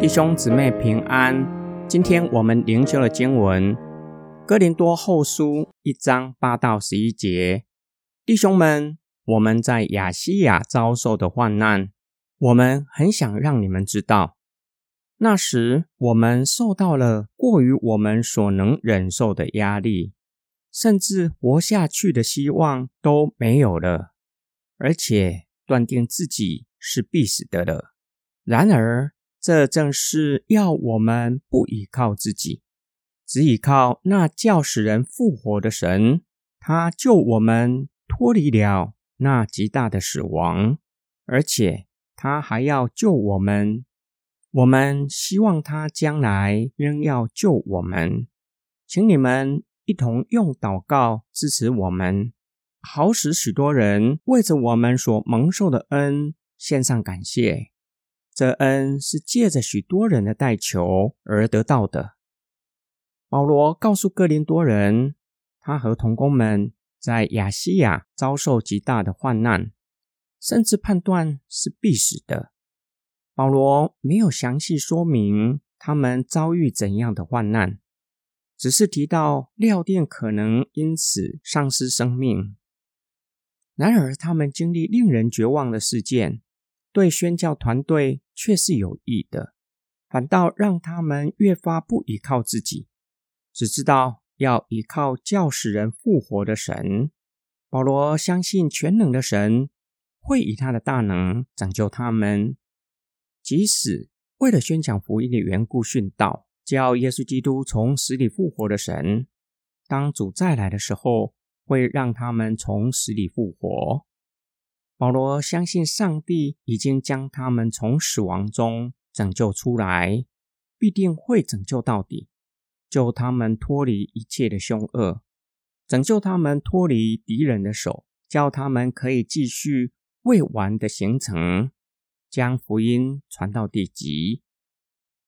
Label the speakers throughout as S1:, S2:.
S1: 弟兄姊妹平安。今天我们灵修的经文《哥林多后书》一章八到十一节。弟兄们，我们在亚细亚遭受的患难，我们很想让你们知道。那时我们受到了过于我们所能忍受的压力，甚至活下去的希望都没有了，而且断定自己是必死的了。然而，这正是要我们不依靠自己，只依靠那叫使人复活的神。他救我们脱离了那极大的死亡，而且他还要救我们。我们希望他将来仍要救我们。请你们一同用祷告支持我们，好使许多人为着我们所蒙受的恩献上感谢。这恩是借着许多人的代求而得到的。保罗告诉哥林多人，他和同工们在亚细亚遭受极大的患难，甚至判断是必死的。保罗没有详细说明他们遭遇怎样的患难，只是提到料店可能因此丧失生命。然而，他们经历令人绝望的事件。对宣教团队却是有益的，反倒让他们越发不依靠自己，只知道要依靠教使人复活的神。保罗相信全能的神会以他的大能拯救他们，即使为了宣讲福音的缘故殉道，叫耶稣基督从死里复活的神，当主再来的时候，会让他们从死里复活。保罗相信上帝已经将他们从死亡中拯救出来，必定会拯救到底，救他们脱离一切的凶恶，拯救他们脱离敌人的手，叫他们可以继续未完的行程，将福音传到地极。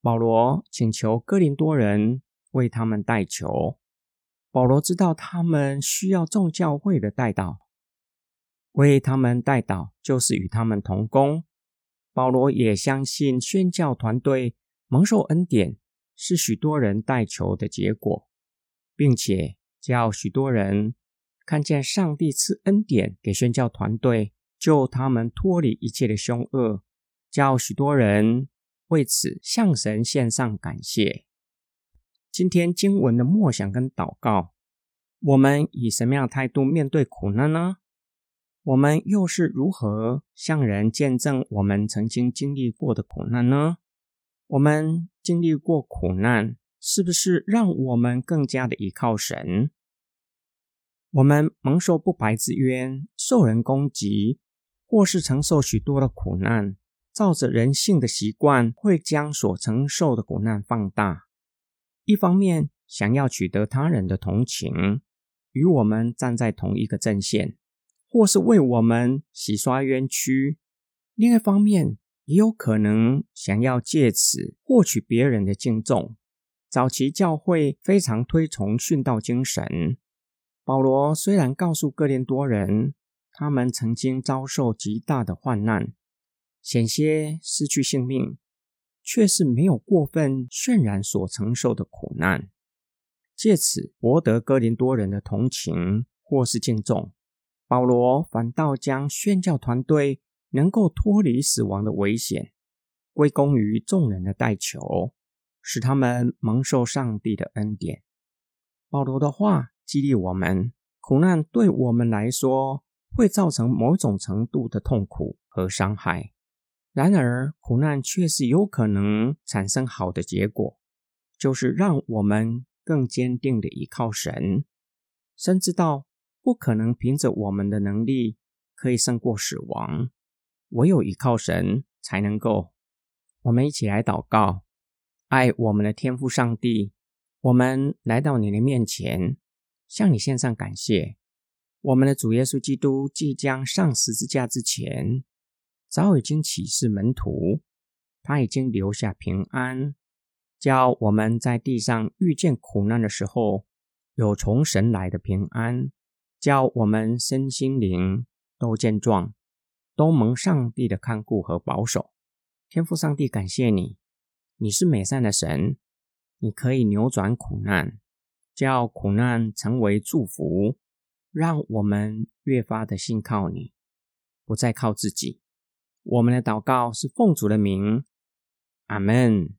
S1: 保罗请求哥林多人为他们代求。保罗知道他们需要众教会的代祷。为他们代祷，就是与他们同工。保罗也相信宣教团队蒙受恩典是许多人代求的结果，并且叫许多人看见上帝赐恩典给宣教团队，救他们脱离一切的凶恶，叫许多人为此向神献上感谢。今天经文的默想跟祷告，我们以什么样的态度面对苦难呢？我们又是如何向人见证我们曾经经历过的苦难呢？我们经历过苦难，是不是让我们更加的依靠神？我们蒙受不白之冤，受人攻击，或是承受许多的苦难，照着人性的习惯，会将所承受的苦难放大。一方面想要取得他人的同情，与我们站在同一个阵线。或是为我们洗刷冤屈，另一方面也有可能想要借此获取别人的敬重。早期教会非常推崇殉道精神。保罗虽然告诉哥林多人，他们曾经遭受极大的患难，险些失去性命，却是没有过分渲染所承受的苦难，借此博得哥林多人的同情或是敬重。保罗反倒将宣教团队能够脱离死亡的危险归功于众人的代求，使他们蒙受上帝的恩典。保罗的话激励我们：苦难对我们来说会造成某种程度的痛苦和伤害，然而苦难却是有可能产生好的结果，就是让我们更坚定的依靠神，深知到。不可能凭着我们的能力可以胜过死亡，唯有依靠神才能够。我们一起来祷告，爱我们的天父上帝，我们来到你的面前，向你献上感谢。我们的主耶稣基督即将上十字架之前，早已经启示门徒，他已经留下平安，叫我们在地上遇见苦难的时候，有从神来的平安。叫我们身心灵都健壮，都蒙上帝的看顾和保守。天父上帝，感谢你，你是美善的神，你可以扭转苦难，叫苦难成为祝福，让我们越发的信靠你，不再靠自己。我们的祷告是奉主的名，阿门。